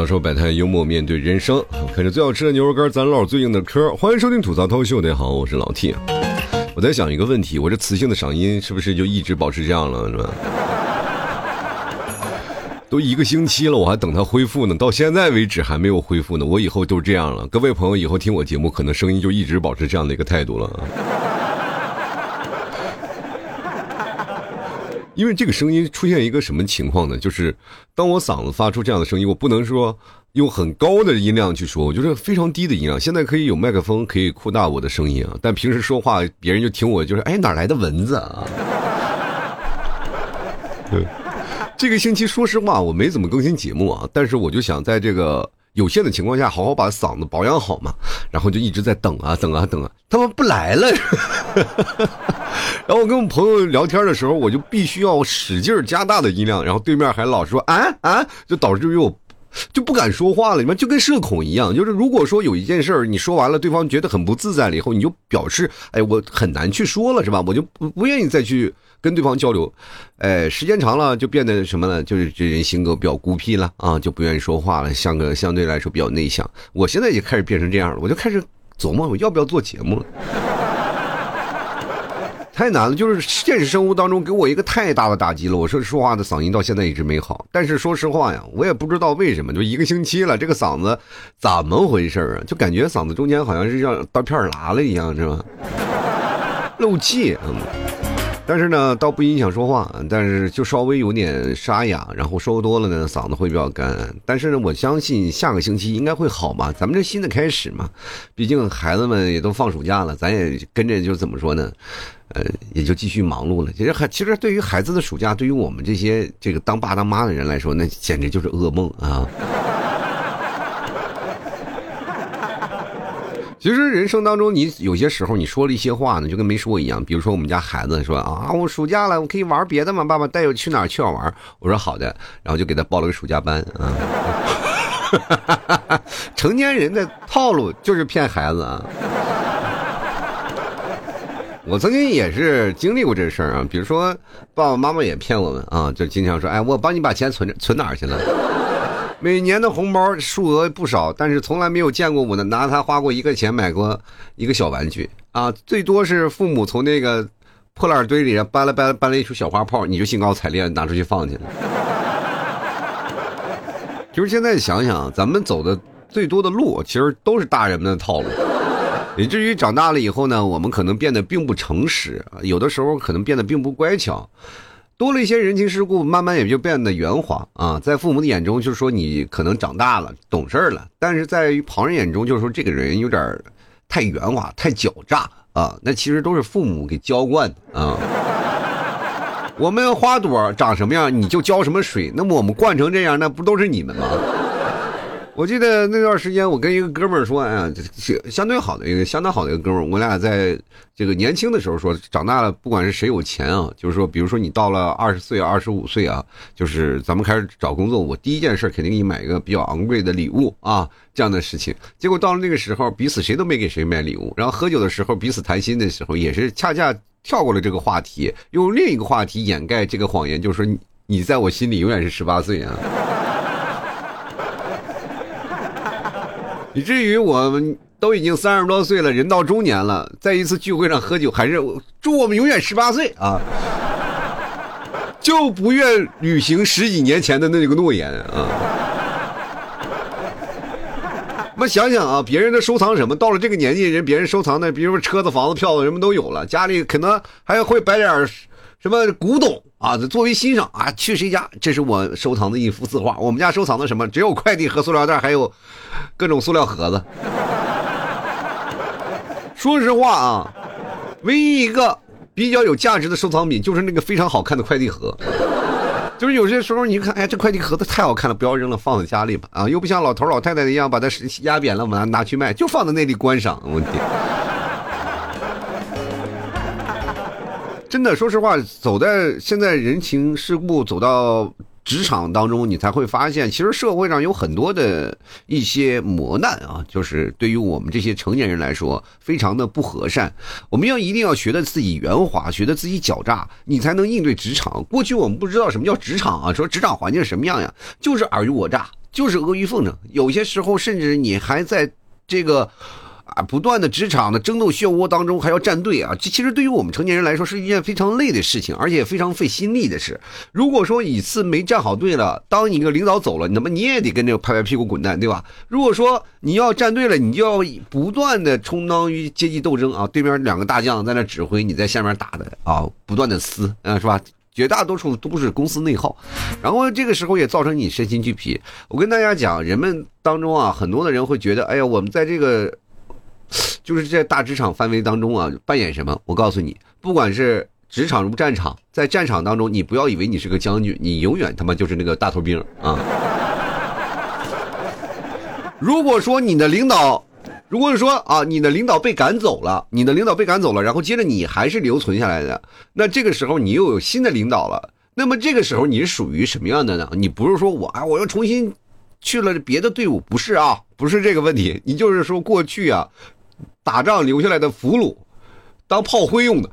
槽说百态幽默面对人生，看着最好吃的牛肉干，咱唠最硬的嗑。欢迎收听吐槽涛秀，大家好，我是老 T。我在想一个问题，我这磁性的嗓音是不是就一直保持这样了，是吧？都一个星期了，我还等它恢复呢，到现在为止还没有恢复呢。我以后都这样了，各位朋友以后听我节目，可能声音就一直保持这样的一个态度了。因为这个声音出现一个什么情况呢？就是当我嗓子发出这样的声音，我不能说用很高的音量去说，我觉得非常低的音量。现在可以有麦克风可以扩大我的声音啊，但平时说话别人就听我就是哎哪来的蚊子啊？对。这个星期，说实话，我没怎么更新节目啊，但是我就想在这个有限的情况下，好好把嗓子保养好嘛，然后就一直在等啊等啊等啊，他们不来了。然后我跟我朋友聊天的时候，我就必须要使劲加大的音量，然后对面还老说啊啊，就导致于我。就不敢说话了，你们就跟社恐一样，就是如果说有一件事你说完了，对方觉得很不自在了以后，你就表示，哎，我很难去说了，是吧？我就不不愿意再去跟对方交流，哎，时间长了就变得什么呢？就是这人性格比较孤僻了啊，就不愿意说话了，像个相对来说比较内向。我现在也开始变成这样了，我就开始琢磨我要不要做节目了。太难了，就是现实生活当中给我一个太大的打击了。我说说话的嗓音到现在一直没好，但是说实话呀，我也不知道为什么，就一个星期了，这个嗓子怎么回事啊？就感觉嗓子中间好像是让刀片拉了一样，是吧？漏气，嗯。但是呢，倒不影响说话，但是就稍微有点沙哑，然后说多了呢，嗓子会比较干。但是呢，我相信下个星期应该会好嘛，咱们这新的开始嘛，毕竟孩子们也都放暑假了，咱也跟着就怎么说呢？呃，也就继续忙碌了。其实还其实对于孩子的暑假，对于我们这些这个当爸当妈的人来说，那简直就是噩梦啊。其实人生当中，你有些时候你说了一些话呢，就跟没说一样。比如说我们家孩子说啊，我暑假了，我可以玩别的吗？爸爸带我去哪儿去哪儿玩？我说好的，然后就给他报了个暑假班啊。成年人的套路就是骗孩子啊。我曾经也是经历过这事儿啊，比如说爸爸妈妈也骗我们啊，就经常说，哎，我帮你把钱存存哪儿去了。每年的红包数额不少，但是从来没有见过我呢拿它花过一个钱买过一个小玩具啊，最多是父母从那个破烂堆里搬了搬搬了一束小花炮，你就兴高采烈拿出去放去了。就是现在想想，咱们走的最多的路，其实都是大人们的套路，以至于长大了以后呢，我们可能变得并不诚实，有的时候可能变得并不乖巧。多了一些人情世故，慢慢也就变得圆滑啊。在父母的眼中，就是说你可能长大了、懂事儿了；但是在于旁人眼中，就是说这个人有点太圆滑、太狡诈啊。那其实都是父母给浇灌的啊。我们花朵长什么样，你就浇什么水。那么我们灌成这样，那不都是你们吗？我记得那段时间，我跟一个哥们儿说，哎呀，相对好的一个相当好的一个哥们儿，我俩在这个年轻的时候说，长大了不管是谁有钱啊，就是说，比如说你到了二十岁、二十五岁啊，就是咱们开始找工作，我第一件事肯定给你买一个比较昂贵的礼物啊，这样的事情。结果到了那个时候，彼此谁都没给谁买礼物，然后喝酒的时候，彼此谈心的时候，也是恰恰跳过了这个话题，用另一个话题掩盖这个谎言，就是说你你在我心里永远是十八岁啊。以至于我们都已经三十多岁了，人到中年了，在一次聚会上喝酒，还是祝我们永远十八岁啊，就不愿履行十几年前的那个诺言啊。我们想想啊，别人的收藏什么？到了这个年纪，人别人收藏的，比如说车子、房子、票子，什么都有了，家里可能还会摆点什么古董啊？作为欣赏啊，去谁家？这是我收藏的一幅字画。我们家收藏的什么？只有快递和塑料袋，还有各种塑料盒子。说实话啊，唯一一个比较有价值的收藏品就是那个非常好看的快递盒。就是有些时候你看，哎，这快递盒子太好看了，不要扔了，放在家里吧。啊，又不像老头老太太一样把它压扁了，我拿拿去卖，就放在那里观赏。我天。真的，说实话，走在现在人情世故走到职场当中，你才会发现，其实社会上有很多的一些磨难啊，就是对于我们这些成年人来说，非常的不和善。我们要一定要学的自己圆滑，学的自己狡诈，你才能应对职场。过去我们不知道什么叫职场啊，说职场环境什么样呀，就是尔虞我诈就是阿谀奉承，有些时候甚至你还在这个。啊，不断的职场的争斗漩涡当中还要站队啊，这其实对于我们成年人来说是一件非常累的事情，而且非常费心力的事。如果说一次没站好队了，当你一个领导走了，那么你也得跟着拍拍屁股滚蛋，对吧？如果说你要站队了，你就要不断的充当于阶级斗争啊，对面两个大将在那指挥，你在下面打的啊，不断的撕，啊，是吧？绝大多数都是公司内耗，然后这个时候也造成你身心俱疲。我跟大家讲，人们当中啊，很多的人会觉得，哎呀，我们在这个。就是在大职场范围当中啊，扮演什么？我告诉你，不管是职场如战场，在战场当中，你不要以为你是个将军，你永远他妈就是那个大头兵啊！如果说你的领导，如果说啊，你的领导被赶走了，你的领导被赶走了，然后接着你还是留存下来的，那这个时候你又有新的领导了，那么这个时候你是属于什么样的呢？你不是说我啊，我要重新去了别的队伍，不是啊，不是这个问题，你就是说过去啊。打仗留下来的俘虏，当炮灰用的。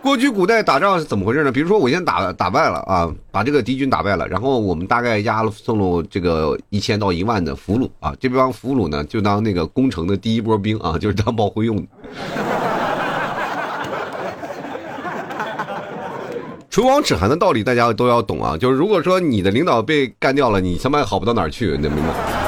过去古代打仗是怎么回事呢？比如说，我先打打败了啊，把这个敌军打败了，然后我们大概押了送了这个一千到一万的俘虏啊，这帮俘虏呢就当那个攻城的第一波兵啊，就是当炮灰用的。唇亡齿寒的道理大家都要懂啊，就是如果说你的领导被干掉了，你他妈好不到哪儿去，你明白？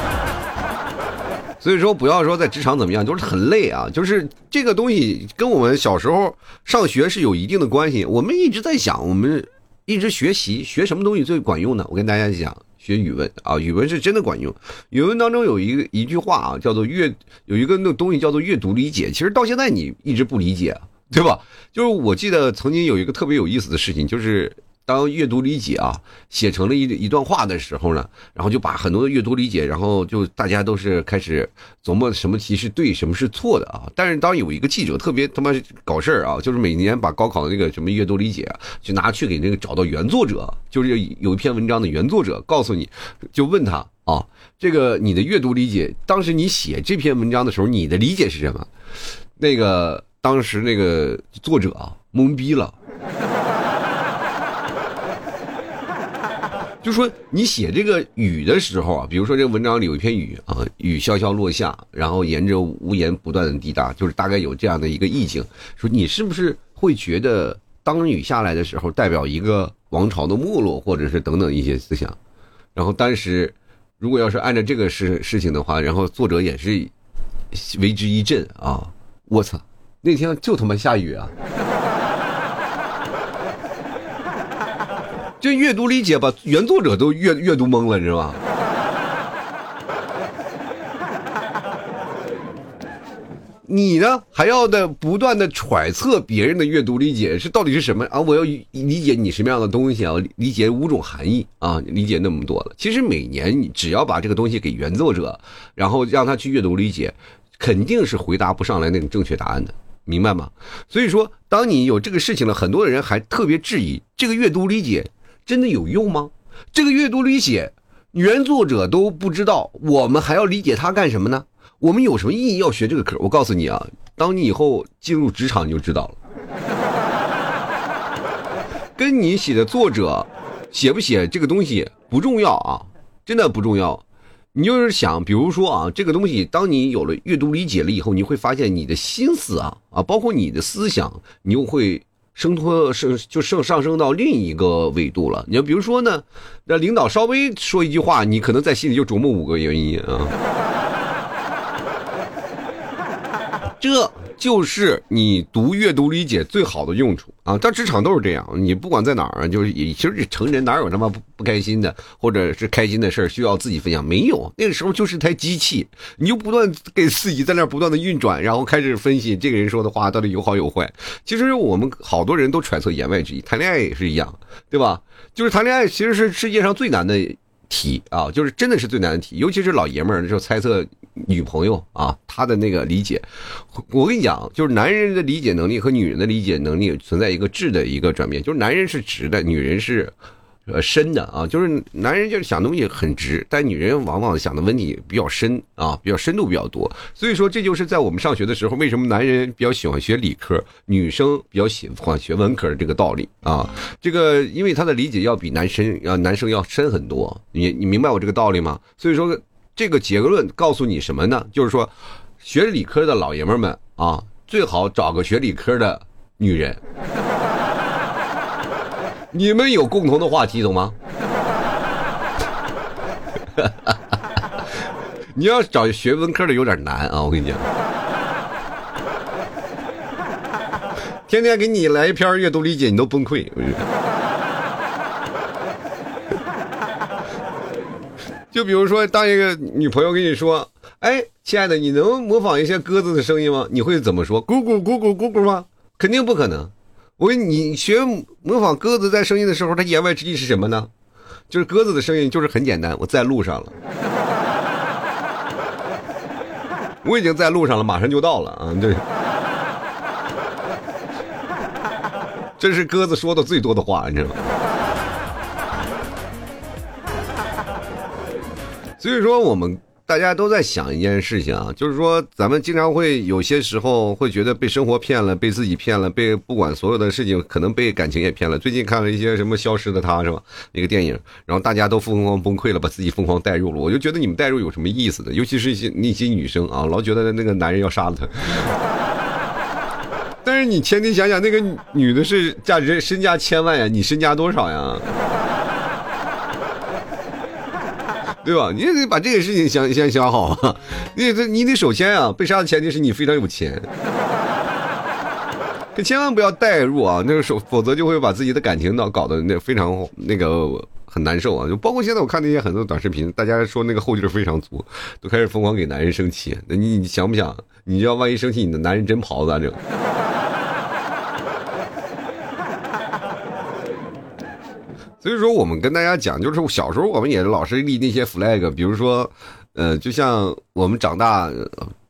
所以说，不要说在职场怎么样，就是很累啊。就是这个东西跟我们小时候上学是有一定的关系。我们一直在想，我们一直学习，学什么东西最管用呢？我跟大家讲，学语文啊，语文是真的管用。语文当中有一个一句话啊，叫做阅，有一个那东西叫做阅读理解。其实到现在你一直不理解，对吧？就是我记得曾经有一个特别有意思的事情，就是。当阅读理解啊写成了一一段话的时候呢，然后就把很多的阅读理解，然后就大家都是开始琢磨什么题是对，什么是错的啊。但是当有一个记者特别他妈搞事儿啊，就是每年把高考的那个什么阅读理解，就拿去给那个找到原作者，就是有一篇文章的原作者，告诉你就问他啊，这个你的阅读理解，当时你写这篇文章的时候，你的理解是什么？那个当时那个作者啊懵逼了。就说你写这个雨的时候啊，比如说这个文章里有一篇雨啊，雨潇潇落下，然后沿着屋檐不断的滴答，就是大概有这样的一个意境。说你是不是会觉得，当雨下来的时候，代表一个王朝的没落，或者是等等一些思想。然后当时，如果要是按照这个事事情的话，然后作者也是为之一振啊！我操，那天就他妈下雨啊！这阅读理解把原作者都阅阅读懵了，你知道吗？你呢还要的不断的揣测别人的阅读理解是到底是什么啊？我要理解你什么样的东西啊？理解五种含义啊？理解那么多了，其实每年你只要把这个东西给原作者，然后让他去阅读理解，肯定是回答不上来那种正确答案的，明白吗？所以说，当你有这个事情了，很多的人还特别质疑这个阅读理解。真的有用吗？这个阅读理解，原作者都不知道，我们还要理解他干什么呢？我们有什么意义要学这个课？我告诉你啊，当你以后进入职场，你就知道了。跟你写的作者写不写这个东西不重要啊，真的不重要。你就是想，比如说啊，这个东西，当你有了阅读理解了以后，你会发现你的心思啊啊，包括你的思想，你又会。升托升就升上升到另一个维度了。你要比如说呢，那领导稍微说一句话，你可能在心里就琢磨五个原因啊。这。就是你读阅读理解最好的用处啊！在职场都是这样，你不管在哪儿，就是也其实成人哪有他妈不不开心的，或者是开心的事儿需要自己分享？没有，那个时候就是台机器，你就不断给自己在那不断的运转，然后开始分析这个人说的话到底有好有坏。其实我们好多人都揣测言外之意，谈恋爱也是一样，对吧？就是谈恋爱其实是世界上最难的。题啊，就是真的是最难的题，尤其是老爷们儿就猜测女朋友啊，他的那个理解。我跟你讲，就是男人的理解能力和女人的理解能力存在一个质的一个转变，就是男人是直的，女人是呃深的啊，就是男人就是想东西很直，但女人往往想的问题比较深啊，比较深度比较多。所以说，这就是在我们上学的时候，为什么男人比较喜欢学理科，女生比较喜欢学文科的这个道理啊。这个因为他的理解要比男生要男生要深很多，你你明白我这个道理吗？所以说，这个结论告诉你什么呢？就是说，学理科的老爷们们啊，最好找个学理科的女人。你们有共同的话题，懂吗？你要找学文科的有点难啊，我跟你讲，天天给你来一篇阅读理解，你都崩溃。我觉得就比如说，当一个女朋友跟你说：“哎，亲爱的，你能模仿一些鸽子的声音吗？”你会怎么说？咕咕咕咕咕咕吗？肯定不可能。我问你，学模仿鸽子在声音的时候，它言外之意是什么呢？就是鸽子的声音就是很简单，我在路上了，我已经在路上了，马上就到了啊！这，这是鸽子说的最多的话，你知道吗？所以说我们。大家都在想一件事情啊，就是说咱们经常会有些时候会觉得被生活骗了，被自己骗了，被不管所有的事情，可能被感情也骗了。最近看了一些什么《消失的她》是吧？那个电影，然后大家都疯狂崩溃了，把自己疯狂带入了。我就觉得你们带入有什么意思的？尤其是一些那些女生啊，老觉得那个男人要杀了她。但是你前提想想，那个女的是价值身价千万呀，你身价多少呀？对吧？你得把这个事情想先想好啊！你得你得首先啊，被杀的前提是你非常有钱，可千万不要代入啊！那个时候，否则就会把自己的感情闹搞得那非常那个很难受啊！就包括现在我看那些很多短视频，大家说那个后劲非常足，都开始疯狂给男人生气。那你你想不想？你要万一生气，你的男人真跑咋整？所以说，我们跟大家讲，就是小时候我们也老是立那些 flag，比如说，呃，就像我们长大，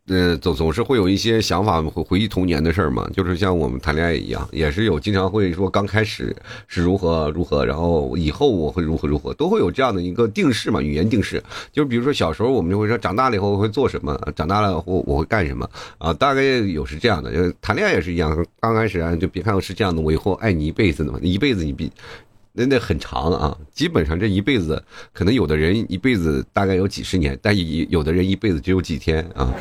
呃，总总是会有一些想法，回回忆童年的事儿嘛。就是像我们谈恋爱一样，也是有经常会说，刚开始是如何如何，然后以后我会如何如何，都会有这样的一个定式嘛，语言定式。就比如说小时候我们就会说，长大了以后会做什么，长大了我我会干什么啊？大概有是这样的，就是谈恋爱也是一样，刚开始啊，就别看是这样的，我以后爱你一辈子的嘛，一辈子你必。那那很长啊，基本上这一辈子，可能有的人一辈子大概有几十年，但有有的人一辈子只有几天啊。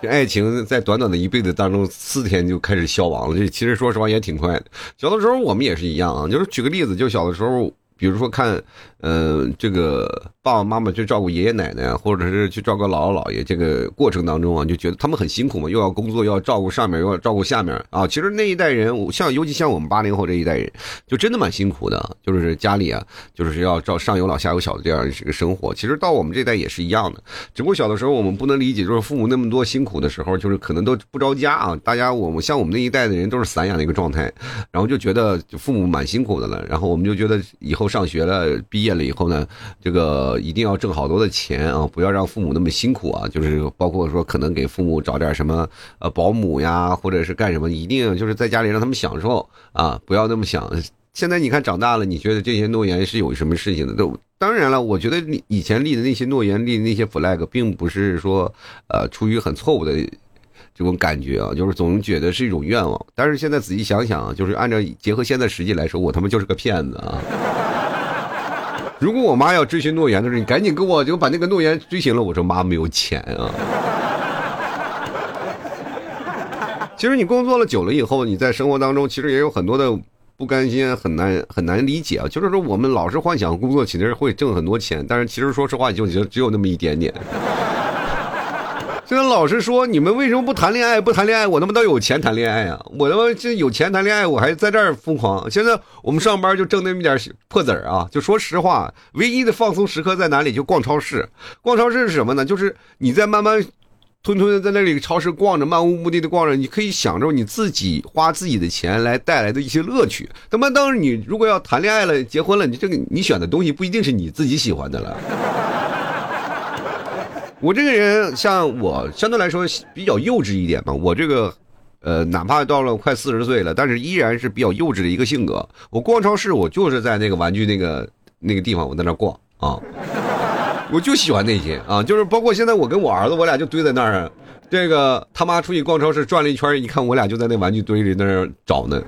这 爱情在短短的一辈子当中，四天就开始消亡了。这其实说实话也挺快的。小的时候我们也是一样啊，就是举个例子，就小的时候。比如说看，嗯，这个爸爸妈妈去照顾爷爷奶奶，或者是去照顾姥姥姥爷，这个过程当中啊，就觉得他们很辛苦嘛，又要工作，又要照顾上面，又要照顾下面啊。其实那一代人，像尤其像我们八零后这一代人，就真的蛮辛苦的，就是家里啊，就是要照上有老下有小的这样一个生活。其实到我们这代也是一样的，只不过小的时候我们不能理解，就是父母那么多辛苦的时候，就是可能都不着家啊。大家我们像我们那一代的人都是散养的一个状态，然后就觉得父母蛮辛苦的了，然后我们就觉得以后。上学了，毕业了以后呢，这个一定要挣好多的钱啊，不要让父母那么辛苦啊。就是包括说，可能给父母找点什么呃保姆呀，或者是干什么，一定就是在家里让他们享受啊，不要那么想。现在你看长大了，你觉得这些诺言是有什么事情的？都当然了，我觉得你以前立的那些诺言，立的那些 flag，并不是说呃出于很错误的。这种感觉啊，就是总觉得是一种愿望，但是现在仔细想想，就是按照结合现在实际来说，我他妈就是个骗子啊！如果我妈要追寻诺言的时候，你赶紧给我就把那个诺言追寻了。我说妈没有钱啊。其实你工作了久了以后，你在生活当中其实也有很多的不甘心，很难很难理解啊。就是说我们老是幻想工作其实会挣很多钱，但是其实说实话，就只只有那么一点点。现在老是说你们为什么不谈恋爱？不谈恋爱，我他妈倒有钱谈恋爱啊！我他妈这有钱谈恋爱，我还在这儿疯狂。现在我们上班就挣那么点破子儿啊！就说实话，唯一的放松时刻在哪里？就逛超市。逛超市是什么呢？就是你在慢慢吞吞的在那里超市逛着，漫无目的的逛着，你可以享受你自己花自己的钱来带来的一些乐趣。他妈，当你如果要谈恋爱了、结婚了，你这个你选的东西不一定是你自己喜欢的了。我这个人像我相对来说比较幼稚一点嘛，我这个呃，哪怕到了快四十岁了，但是依然是比较幼稚的一个性格。我逛超市，我就是在那个玩具那个那个地方，我在那逛啊，我就喜欢那些啊，就是包括现在我跟我儿子，我俩就堆在那儿。这个他妈出去逛超市转了一圈，一看我俩就在那玩具堆里那儿找呢。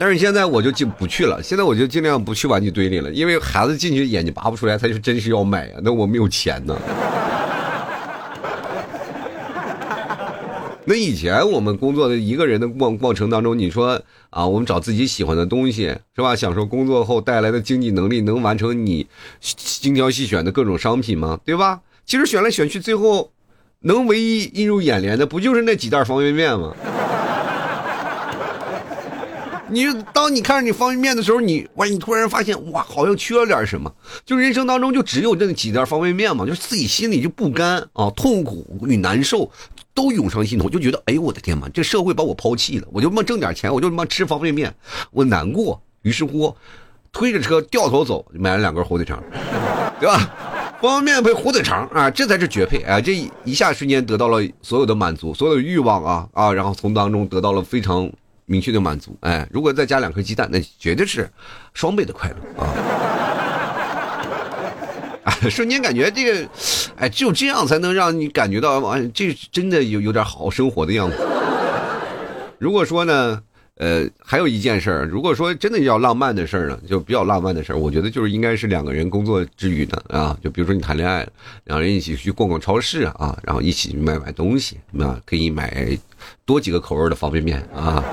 但是现在我就尽不去了，现在我就尽量不去玩具堆里了，因为孩子进去眼睛拔不出来，他就真是要买啊，那我没有钱呢。那以前我们工作的一个人的逛逛程当中，你说啊，我们找自己喜欢的东西是吧？享受工作后带来的经济能力，能完成你精挑细选的各种商品吗？对吧？其实选来选去，最后能唯一映入眼帘的，不就是那几袋方便面吗？你当你看着你方便面的时候，你哇，你突然发现哇，好像缺了点什么。就人生当中就只有这几袋方便面嘛，就自己心里就不甘啊，痛苦与难受都涌上心头，就觉得哎呦我的天嘛，这社会把我抛弃了，我就他妈挣点钱，我就他妈吃方便面，我难过。于是乎，推着车掉头走，买了两根火腿肠，对吧？方便面配火腿肠啊，这才是绝配啊！这一下瞬间得到了所有的满足，所有的欲望啊啊，然后从当中得到了非常明确的满足。哎，如果再加两颗鸡蛋，那绝对是双倍的快乐 啊！瞬间感觉这个，哎，只有这样才能让你感觉到啊，这真的有有点好生活的样子。如果说呢？呃，还有一件事儿，如果说真的要浪漫的事儿呢，就比较浪漫的事儿，我觉得就是应该是两个人工作之余的啊，就比如说你谈恋爱，两人一起去逛逛超市啊，然后一起买买东西，啊，可以买多几个口味的方便面啊。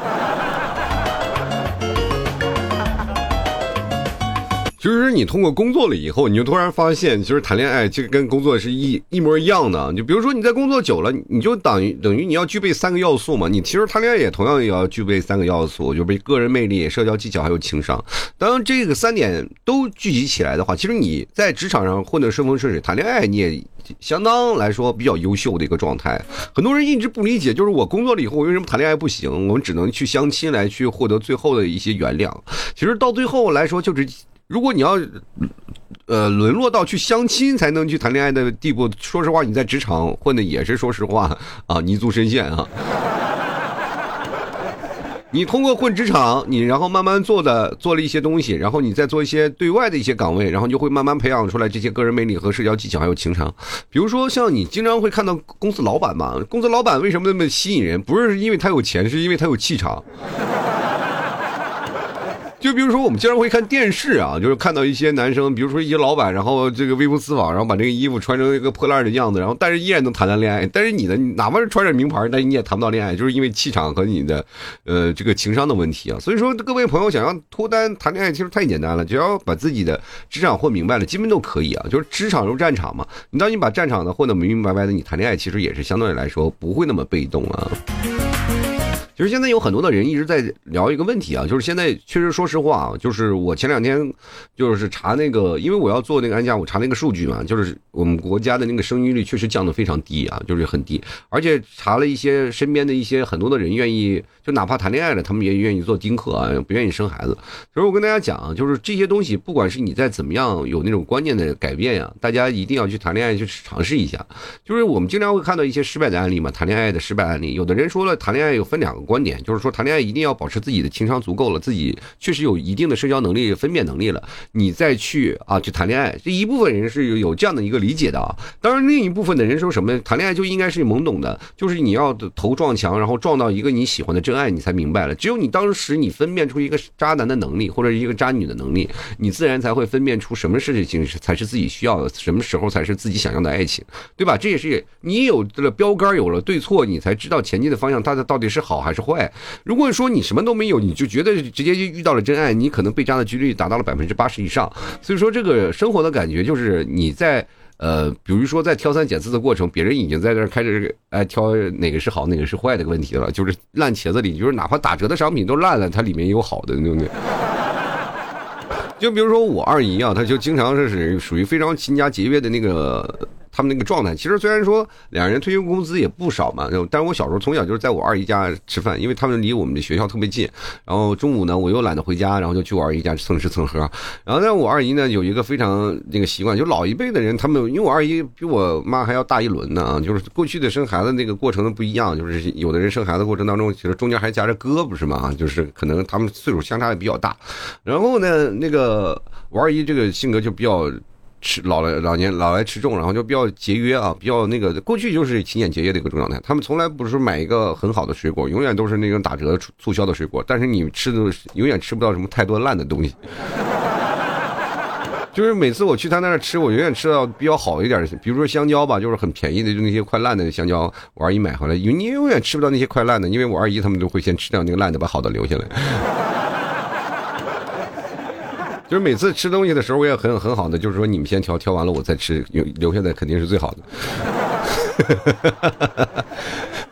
就是你通过工作了以后，你就突然发现，其实谈恋爱其实跟工作是一一模一样的。就比如说你在工作久了，你就等于等于你要具备三个要素嘛。你其实谈恋爱也同样也要具备三个要素，就是个人魅力、社交技巧还有情商。当这个三点都聚集起来的话，其实你在职场上混得顺风顺水，谈恋爱你也相当来说比较优秀的一个状态。很多人一直不理解，就是我工作了以后，我为什么谈恋爱不行？我们只能去相亲来去获得最后的一些原谅。其实到最后来说，就是。如果你要，呃，沦落到去相亲才能去谈恋爱的地步，说实话，你在职场混的也是说实话啊，泥足深陷啊。你通过混职场，你然后慢慢做的做了一些东西，然后你再做一些对外的一些岗位，然后就会慢慢培养出来这些个人魅力和社交技巧还有情商。比如说，像你经常会看到公司老板嘛，公司老板为什么那么吸引人？不是因为他有钱，是因为他有气场。就比如说，我们经常会看电视啊，就是看到一些男生，比如说一些老板，然后这个微服私访，然后把这个衣服穿成一个破烂的样子，然后但是依然能谈谈恋爱。但是你呢，哪怕是穿着名牌，但你也谈不到恋爱，就是因为气场和你的，呃，这个情商的问题啊。所以说，各位朋友想要脱单谈恋爱，其实太简单了，只要把自己的职场混明白了，基本都可以啊。就是职场如战场嘛，你当你把战场呢混得明明白白的，你谈恋爱其实也是相对来说不会那么被动了。其实现在有很多的人一直在聊一个问题啊，就是现在确实说实话啊，就是我前两天就是查那个，因为我要做那个安家，我查那个数据嘛，就是我们国家的那个生育率确实降得非常低啊，就是很低，而且查了一些身边的一些很多的人愿意，就哪怕谈恋爱了，他们也愿意做丁克啊，不愿意生孩子。所以我跟大家讲，就是这些东西，不管是你在怎么样有那种观念的改变呀，大家一定要去谈恋爱去尝试一下。就是我们经常会看到一些失败的案例嘛，谈恋爱的失败案例，有的人说了，谈恋爱有分两个。观点就是说，谈恋爱一定要保持自己的情商足够了，自己确实有一定的社交能力、分辨能力了，你再去啊去谈恋爱。这一部分人是有有这样的一个理解的啊。当然，另一部分的人说什么，谈恋爱就应该是懵懂的，就是你要头撞墙，然后撞到一个你喜欢的真爱，你才明白了。只有你当时你分辨出一个渣男的能力，或者一个渣女的能力，你自然才会分辨出什么事情是才是自己需要的，什么时候才是自己想要的爱情，对吧？这也是你有了标杆，有了对错，你才知道前进的方向，它的到底是好还是。是坏。如果说你什么都没有，你就觉得直接就遇到了真爱，你可能被渣的几率达到了百分之八十以上。所以说，这个生活的感觉就是你在呃，比如说在挑三拣四的过程，别人已经在这开始哎挑哪个是好，哪个是坏的问题了。就是烂茄子里，就是哪怕打折的商品都烂了，它里面有好的，对不对？就比如说我二姨啊，她就经常是属于非常勤加节约的那个。他们那个状态。其实虽然说两人退休工资也不少嘛，但是我小时候从小就是在我二姨家吃饭，因为他们离我们的学校特别近。然后中午呢，我又懒得回家，然后就去我二姨家蹭吃蹭喝。然后呢，我二姨呢有一个非常那个习惯，就老一辈的人，他们因为我二姨比我妈还要大一轮呢啊，就是过去的生孩子那个过程不一样，就是有的人生孩子过程当中，其实中间还夹着哥，不是吗？就是可能他们岁数相差也比较大。然后呢，那个我二姨这个性格就比较。吃老了老年老来吃重，然后就比较节约啊，比较那个过去就是勤俭节约的一个状态。他们从来不是买一个很好的水果，永远都是那种打折促销的水果。但是你吃的永远吃不到什么太多烂的东西。就是每次我去他那儿吃，我永远吃到比较好一点的，比如说香蕉吧，就是很便宜的，就那些快烂的香蕉，我二姨买回来，你永远吃不到那些快烂的，因为我二姨他们都会先吃掉那个烂的，把好的留下来。就是每次吃东西的时候，我也很很好的，就是说你们先挑，挑完了我再吃，留留下来肯定是最好的。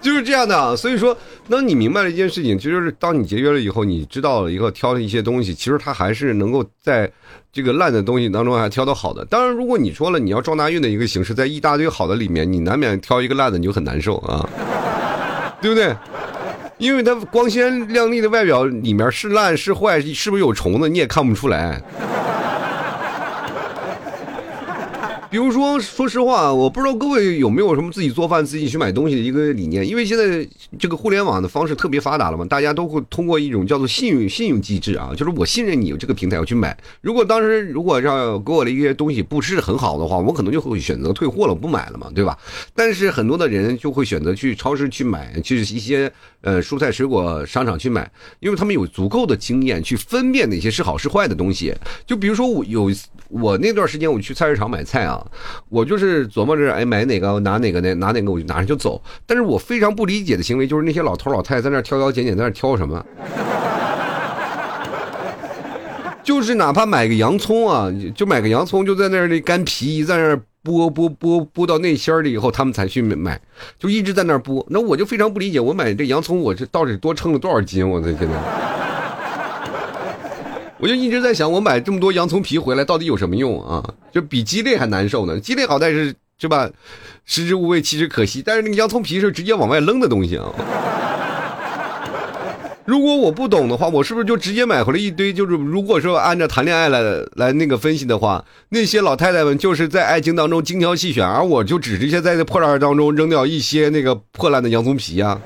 就是这样的，所以说，当你明白了一件事情，其实是当你节约了以后，你知道了以后挑了一些东西，其实它还是能够在这个烂的东西当中还挑到好的。当然，如果你说了你要撞大运的一个形式，在一大堆好的里面，你难免挑一个烂的，你就很难受啊，对不对？因为它光鲜亮丽的外表里面是烂是坏，是不是有虫子，你也看不出来。比如说，说实话，我不知道各位有没有什么自己做饭、自己去买东西的一个理念。因为现在这个互联网的方式特别发达了嘛，大家都会通过一种叫做信用信用机制啊，就是我信任你这个平台，我去买。如果当时如果让给我的一些东西不是很好的话，我可能就会选择退货了，不买了嘛，对吧？但是很多的人就会选择去超市去买，去一些呃蔬菜水果商场去买，因为他们有足够的经验去分辨哪些是好是坏的东西。就比如说我有我那段时间我去菜市场买菜啊。我就是琢磨着，哎，买哪个拿哪个呢？拿哪个我就拿上就走。但是我非常不理解的行为就是那些老头老太太在那挑挑拣拣，在那挑什么？就是哪怕买个洋葱啊，就买个洋葱，就在那儿那干皮在那儿剥剥剥剥到内馅了以后，他们才去买，就一直在那儿剥。那我就非常不理解，我买这洋葱，我这到底多称了多少斤？我这现在。我就一直在想，我买这么多洋葱皮回来到底有什么用啊？就比鸡肋还难受呢。鸡肋好歹是是吧，食之无味，弃之可惜。但是那个洋葱皮是直接往外扔的东西啊。如果我不懂的话，我是不是就直接买回来一堆？就是如果说按照谈恋爱来来那个分析的话，那些老太太们就是在爱情当中精挑细选，而我就只直接在这破烂当中扔掉一些那个破烂的洋葱皮呀。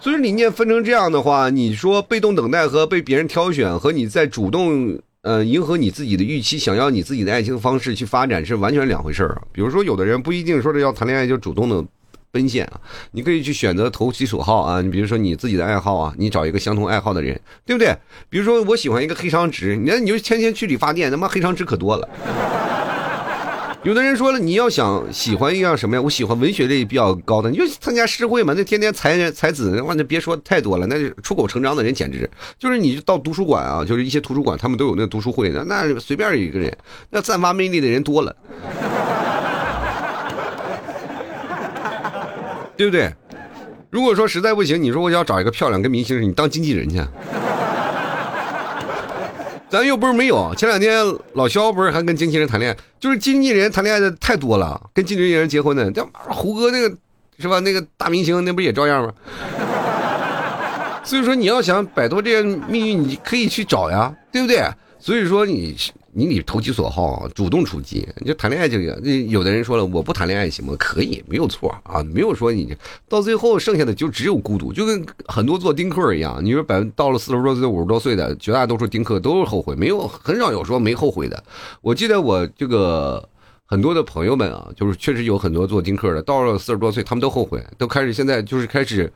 所以理念分成这样的话，你说被动等待和被别人挑选，和你在主动呃迎合你自己的预期，想要你自己的爱情方式去发展是完全两回事儿啊。比如说，有的人不一定说是要谈恋爱就主动的奔现啊，你可以去选择投其所好啊。你比如说你自己的爱好啊，你找一个相同爱好的人，对不对？比如说我喜欢一个黑长直，你看你就天天去理发店，他妈黑长直可多了。有的人说了，你要想喜欢一样什么呀？我喜欢文学类比较高的，你就参加诗会嘛。那天天才才子，的话，那别说太多了。那出口成章的人简直就是你到图书馆啊，就是一些图书馆，他们都有那读书会，那那随便一个人，那散发魅力的人多了，对不对？如果说实在不行，你说我想找一个漂亮跟明星，你当经纪人去。咱又不是没有，前两天老肖不是还跟经纪人谈恋爱，就是经纪人谈恋爱的太多了，跟经纪人结婚的，这胡歌那个是吧？那个大明星那不也照样吗？所以说你要想摆脱这些命运，你可以去找呀，对不对？所以说你。你得投其所好，主动出击。就谈恋爱这个，有的人说了，我不谈恋爱行吗？可以，没有错啊，没有说你到最后剩下的就只有孤独，就跟很多做丁克一样。你说百分到了四十多岁、五十多岁的，绝大多数丁克都是后悔，没有很少有说没后悔的。我记得我这个很多的朋友们啊，就是确实有很多做丁克的，到了四十多岁，他们都后悔，都开始现在就是开始，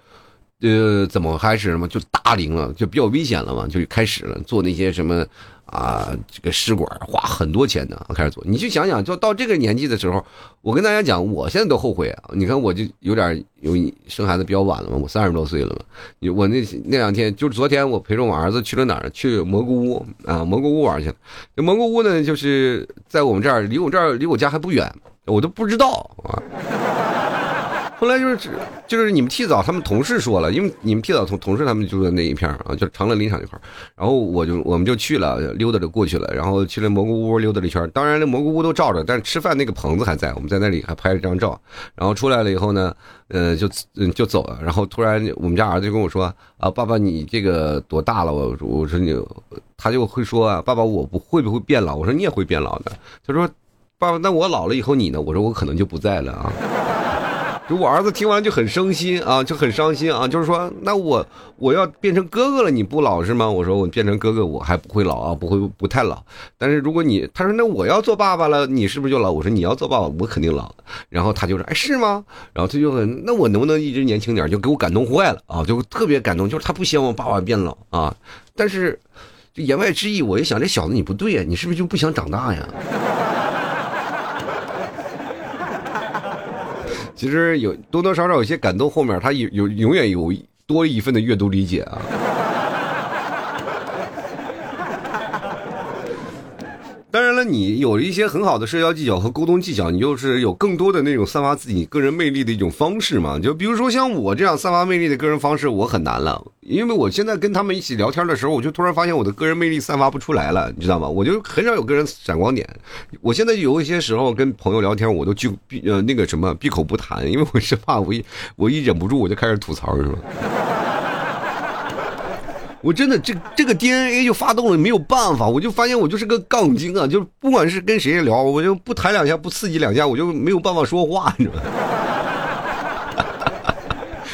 呃，怎么开始什么就大龄了，就比较危险了嘛，就开始了做那些什么。啊，这个试管花很多钱呢，开始做。你去想想，就到这个年纪的时候，我跟大家讲，我现在都后悔啊。你看，我就有点有生孩子比较晚了嘛，我三十多岁了嘛。我那那两天，就是昨天，我陪着我儿子去了哪儿？去蘑菇屋啊，蘑菇屋玩去了。蘑菇屋呢，就是在我们这儿，离我这儿离我家还不远，我都不知道啊。后来就是就是你们替早他们同事说了，因为你们替早同同事他们住在那一片啊，就长乐林场那块然后我就我们就去了，溜达着过去了，然后去了蘑菇屋溜达了一圈。当然那蘑菇屋都照着，但是吃饭那个棚子还在，我们在那里还拍了张照。然后出来了以后呢，呃，就就走了。然后突然我们家儿子就跟我说啊，爸爸你这个多大了？我我说你，他就会说啊，爸爸我不会不会变老？我说你也会变老的。他说，爸爸那我老了以后你呢？我说我可能就不在了啊。就我儿子听完就很伤心啊，就很伤心啊，就是说，那我我要变成哥哥了，你不老是吗？我说我变成哥哥，我还不会老啊，不会不太老。但是如果你，他说那我要做爸爸了，你是不是就老？我说你要做爸爸，我肯定老。然后他就说，哎，是吗？然后他就很，那我能不能一直年轻点？就给我感动坏了啊，就特别感动，就是他不希望爸爸变老啊。但是，言外之意，我一想，这小子你不对呀，你是不是就不想长大呀？其实有多多少少有些感动，后面他有有永远有多一份的阅读理解啊。你有一些很好的社交技巧和沟通技巧，你就是有更多的那种散发自己个人魅力的一种方式嘛。就比如说像我这样散发魅力的个人方式，我很难了，因为我现在跟他们一起聊天的时候，我就突然发现我的个人魅力散发不出来了，你知道吗？我就很少有个人闪光点。我现在有一些时候跟朋友聊天，我都闭呃那个什么闭口不谈，因为我是怕我一我一忍不住我就开始吐槽，是吧？我真的这这个 DNA 就发动了，没有办法，我就发现我就是个杠精啊！就是不管是跟谁聊，我就不弹两下，不刺激两下，我就没有办法说话，你知道吗？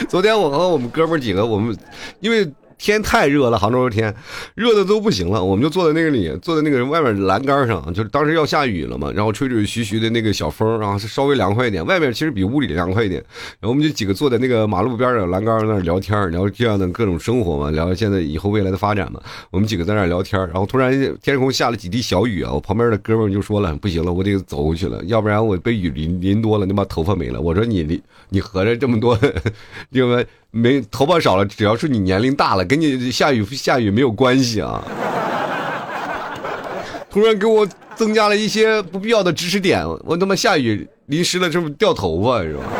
昨天我和我们哥们几个，我们因为。天太热了，杭州的天热的都不行了，我们就坐在那个里，坐在那个外面栏杆上，就是当时要下雨了嘛，然后吹吹徐徐的那个小风，然后是稍微凉快一点，外面其实比屋里凉快一点，然后我们就几个坐在那个马路边的栏杆那聊天，聊这样的各种生活嘛，聊现在以后未来的发展嘛，我们几个在那聊天，然后突然天空下了几滴小雨啊，我旁边的哥们就说了，不行了，我得走过去了，要不然我被雨淋淋多了，你把头发没了。我说你你你合着这么多，因为。没头发少了，只要是你年龄大了，跟你下雨下雨没有关系啊！突然给我增加了一些不必要的知识点，我他妈下雨淋湿了，是不是掉头发是吧？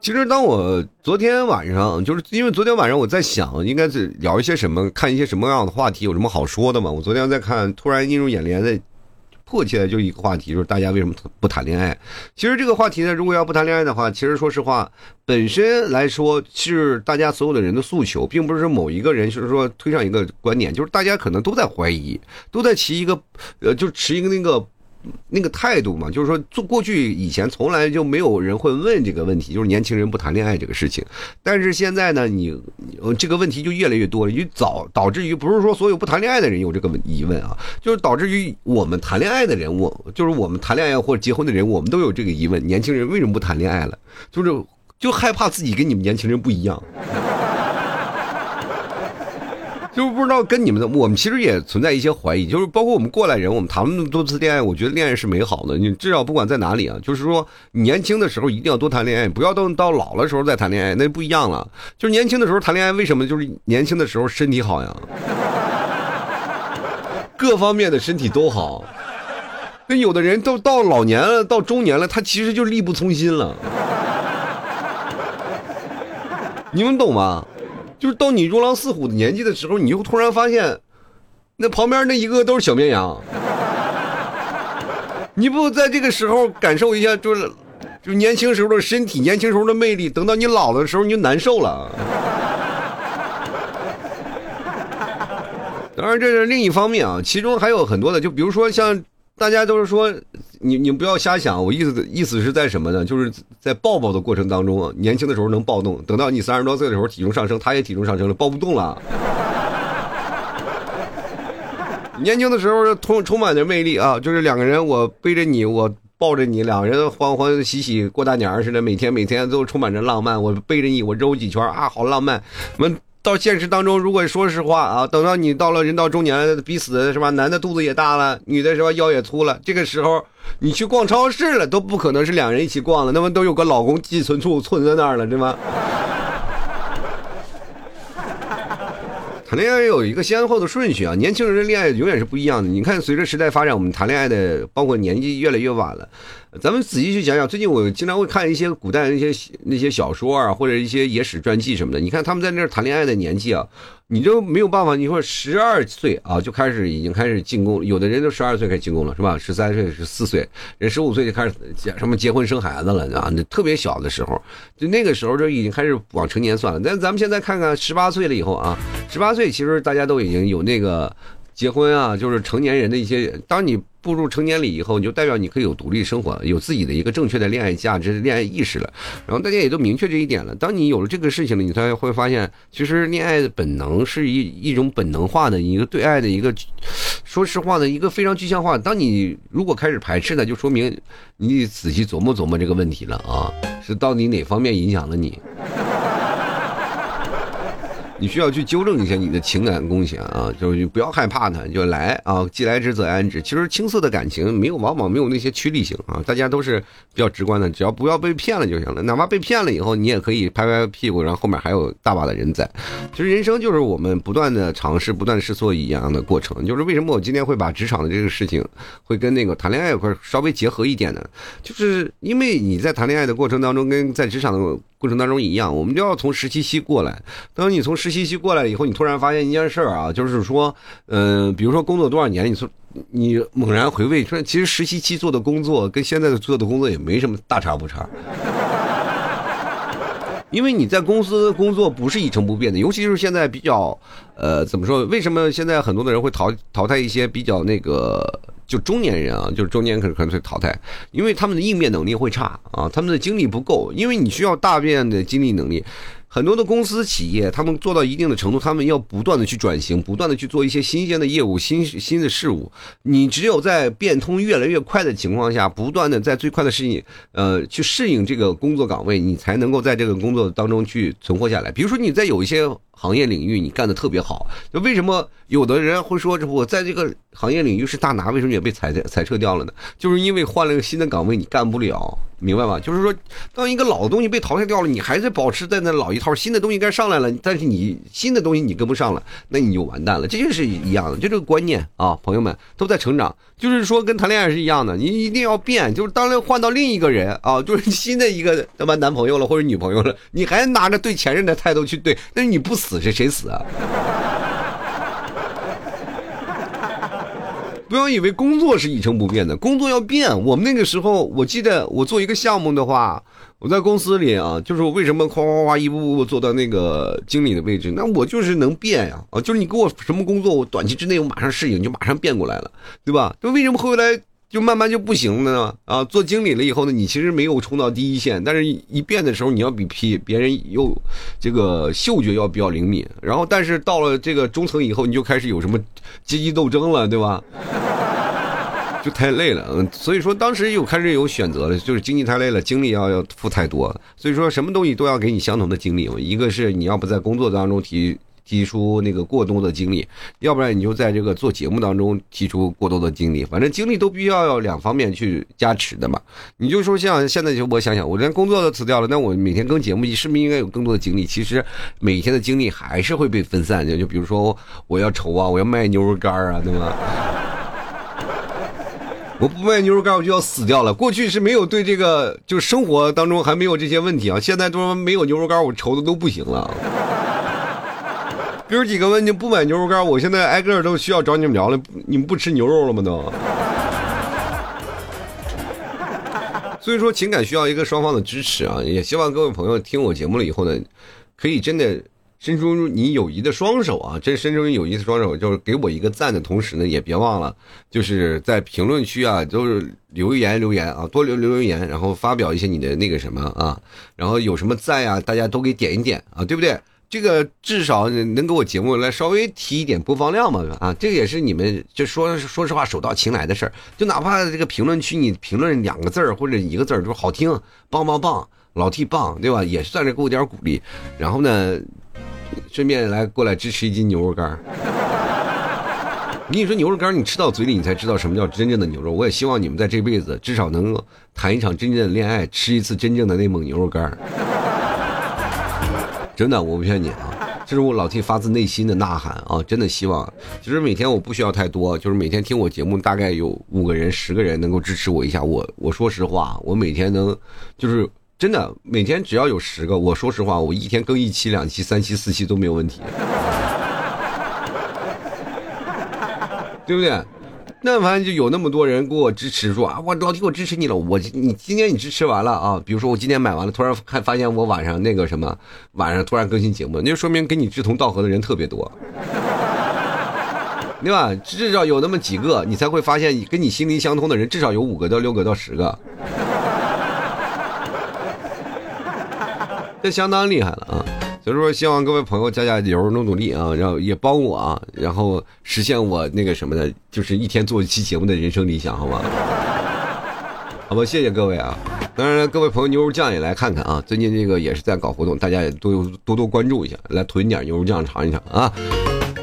其实，当我昨天晚上，就是因为昨天晚上我在想，应该是聊一些什么，看一些什么样的话题，有什么好说的嘛？我昨天在看，突然映入眼帘的。迫切的就一个话题，就是大家为什么不谈恋爱？其实这个话题呢，如果要不谈恋爱的话，其实说实话，本身来说是大家所有的人的诉求，并不是某一个人就是说推上一个观点，就是大家可能都在怀疑，都在提一个，呃，就持一个那个。那个态度嘛，就是说，做过去以前从来就没有人会问这个问题，就是年轻人不谈恋爱这个事情。但是现在呢，你这个问题就越来越多了，就导导致于不是说所有不谈恋爱的人有这个疑问啊，就是导致于我们谈恋爱的人，我就是我们谈恋爱或者结婚的人，我们都有这个疑问：年轻人为什么不谈恋爱了？就是就害怕自己跟你们年轻人不一样。就是不知道跟你们的，我们其实也存在一些怀疑，就是包括我们过来人，我们谈了那么多次恋爱，我觉得恋爱是美好的。你至少不管在哪里啊，就是说年轻的时候一定要多谈恋爱，不要等到老的时候再谈恋爱，那不一样了。就是年轻的时候谈恋爱，为什么？就是年轻的时候身体好呀，各方面的身体都好。那有的人都到老年了，到中年了，他其实就力不从心了。你们懂吗？就是到你如狼似虎的年纪的时候，你就突然发现，那旁边那一个都是小绵羊。你不在这个时候感受一下，就是，就年轻时候的身体，年轻时候的魅力，等到你老的时候，你就难受了。当然，这是另一方面啊，其中还有很多的，就比如说像。大家都是说，你你不要瞎想。我意思意思是在什么呢？就是在抱抱的过程当中啊，年轻的时候能抱动，等到你三十多岁的时候，体重上升，他也体重上升了，抱不动了。年轻的时候充充满着魅力啊，就是两个人，我背着你，我抱着你，两个人欢欢喜喜过大年似的，每天每天都充满着浪漫。我背着你，我揉几圈啊，好浪漫。们。到现实当中，如果说实话啊，等到你到了人到中年，彼此是吧？男的肚子也大了，女的是吧？腰也粗了。这个时候，你去逛超市了，都不可能是两人一起逛了，那么都有个老公寄存处存在那儿了，对吗？谈恋爱有一个先后的顺序啊，年轻人的恋爱永远是不一样的。你看，随着时代发展，我们谈恋爱的包括年纪越来越晚了。咱们仔细去想想，最近我经常会看一些古代那些那些小说啊，或者一些野史传记什么的。你看他们在那儿谈恋爱的年纪啊，你就没有办法。你说十二岁啊就开始已经开始进攻，有的人都十二岁开始进攻了，是吧？十三岁、十四岁，人十五岁就开始结什么结婚生孩子了啊？那特别小的时候，就那个时候就已经开始往成年算了。但咱们现在看看十八岁了以后啊，十八岁其实大家都已经有那个。结婚啊，就是成年人的一些。当你步入成年礼以后，你就代表你可以有独立生活，有自己的一个正确的恋爱价值、恋爱意识了。然后大家也都明确这一点了。当你有了这个事情了，你才会发现，其实恋爱的本能是一一种本能化的一个对爱的一个，说实话的一个非常具象化。当你如果开始排斥呢，就说明你仔细琢磨琢磨这个问题了啊，是到底哪方面影响了你？你需要去纠正一下你的情感贡献啊，就是你不要害怕它，就来啊，既来之则安之。其实青涩的感情没有，往往没有那些趋利性啊，大家都是比较直观的，只要不要被骗了就行了。哪怕被骗了以后，你也可以拍拍屁股，然后后面还有大把的人在。其实人生就是我们不断的尝试、不断试错一样的过程。就是为什么我今天会把职场的这个事情会跟那个谈恋爱一块稍微结合一点呢？就是因为你在谈恋爱的过程当中，跟在职场的。过程当中一样，我们就要从实习期过来。当你从实习期过来以后，你突然发现一件事儿啊，就是说，嗯，比如说工作多少年，你说你猛然回味，说其实实习期做的工作跟现在的做的工作也没什么大差不差。因为你在公司工作不是一成不变的，尤其是现在比较，呃，怎么说？为什么现在很多的人会淘淘汰一些比较那个？就中年人啊，就是中年可可能会淘汰，因为他们的应变能力会差啊，他们的精力不够，因为你需要大量的精力能力。很多的公司企业，他们做到一定的程度，他们要不断的去转型，不断的去做一些新鲜的业务、新新的事物。你只有在变通越来越快的情况下，不断的在最快的适应，呃，去适应这个工作岗位，你才能够在这个工作当中去存活下来。比如说你在有一些。行业领域你干的特别好，就为什么有的人会说这，我在这个行业领域是大拿，为什么也被裁裁撤掉了呢？就是因为换了个新的岗位，你干不了，明白吗？就是说，当一个老的东西被淘汰掉了，你还是保持在那老一套，新的东西该上来了，但是你新的东西你跟不上了，那你就完蛋了。这就是一样的，就这个观念啊，朋友们都在成长，就是说跟谈恋爱是一样的，你一定要变，就是当换到另一个人啊，就是新的一个他妈男朋友了或者女朋友了，你还拿着对前任的态度去对，那你不死。死是谁死啊？不要以为工作是一成不变的，工作要变。我们那个时候，我记得我做一个项目的话，我在公司里啊，就是我为什么哗哗哗一步步做到那个经理的位置？那我就是能变呀！啊，就是你给我什么工作，我短期之内我马上适应，就马上变过来了，对吧？那为什么后来？就慢慢就不行了呢啊！做经理了以后呢，你其实没有冲到第一线，但是一变的时候，你要比别别人又这个嗅觉要比较灵敏。然后，但是到了这个中层以后，你就开始有什么阶级斗争了，对吧？就太累了，嗯，所以说当时又开始有选择了，就是经济太累了，精力要要付太多，所以说什么东西都要给你相同的精力。一个是你要不在工作当中提。提出那个过多的精力，要不然你就在这个做节目当中提出过多的精力，反正精力都必须要两方面去加持的嘛。你就说像现在就我想想，我连工作都辞掉了，那我每天更节目，你是不是应该有更多的精力？其实每天的精力还是会被分散的。就比如说我要愁啊，我要卖牛肉干啊，对吗？我不卖牛肉干，我就要死掉了。过去是没有对这个，就是生活当中还没有这些问题啊。现在都没有牛肉干，我愁的都不行了。哥几个问你不买牛肉干，我现在挨个都需要找你们聊了。你们不吃牛肉了吗？都。所以说，情感需要一个双方的支持啊！也希望各位朋友听我节目了以后呢，可以真的伸出你友谊的双手啊！真伸出你友谊的双手，就是给我一个赞的同时呢，也别忘了，就是在评论区啊，都是留言留言啊，多留留留言，然后发表一些你的那个什么啊，然后有什么赞呀，大家都给点一点啊，对不对？这个至少能给我节目来稍微提一点播放量嘛？啊，这个也是你们就说说实话手到擒来的事儿。就哪怕这个评论区你评论两个字儿或者一个字儿，就好听，棒棒棒，老 T 棒，对吧？也算是给我点鼓励。然后呢，顺便来过来支持一斤牛肉干。我 跟你说，牛肉干你吃到嘴里，你才知道什么叫真正的牛肉。我也希望你们在这辈子至少能谈一场真正的恋爱，吃一次真正的内蒙牛肉干。真的，我不骗你啊！这是我老 T 发自内心的呐喊啊！真的希望，其实每天我不需要太多，就是每天听我节目大概有五个人、十个人能够支持我一下。我我说实话，我每天能，就是真的每天只要有十个，我说实话，我一天更一期、两期、三期、四期都没有问题，对不对？那反正就有那么多人给我支持，说啊，我老弟，我支持你了。我你今天你支持完了啊，比如说我今天买完了，突然看发现我晚上那个什么，晚上突然更新节目，那就说明跟你志同道合的人特别多，对吧？至少有那么几个，你才会发现跟你心灵相通的人至少有五个到六个到十个，这相当厉害了啊！所以说，希望各位朋友加加油，努努力啊，然后也帮我啊，然后实现我那个什么的，就是一天做一期节目的人生理想，好吧？好吧，谢谢各位啊！当然，各位朋友，牛肉酱也来看看啊，最近这个也是在搞活动，大家也多多多关注一下，来囤点牛肉酱尝一尝啊！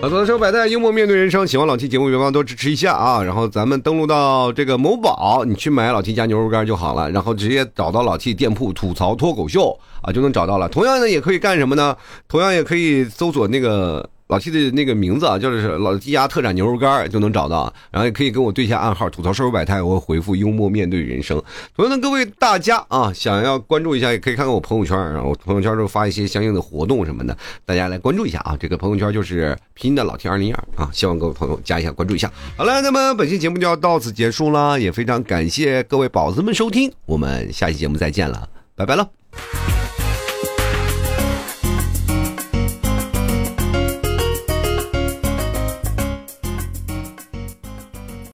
好的，收百代幽默面对人生，喜欢老 T 节目别忘多支持一下啊！然后咱们登录到这个某宝，你去买老 T 家牛肉干就好了，然后直接找到老 T 店铺吐槽脱口秀啊，就能找到了。同样呢，也可以干什么呢？同样也可以搜索那个。老 T 的那个名字啊，就是老 T 家特产牛肉干就能找到，然后也可以跟我对一下暗号，吐槽社会百态，我会回复幽默面对人生。同样的，各位大家啊，想要关注一下，也可以看看我朋友圈，然后朋友圈都发一些相应的活动什么的，大家来关注一下啊。这个朋友圈就是拼的老 T 二零二啊，希望各位朋友加一下关注一下。好了，那么本期节目就要到此结束了，也非常感谢各位宝子们收听，我们下期节目再见了，拜拜了。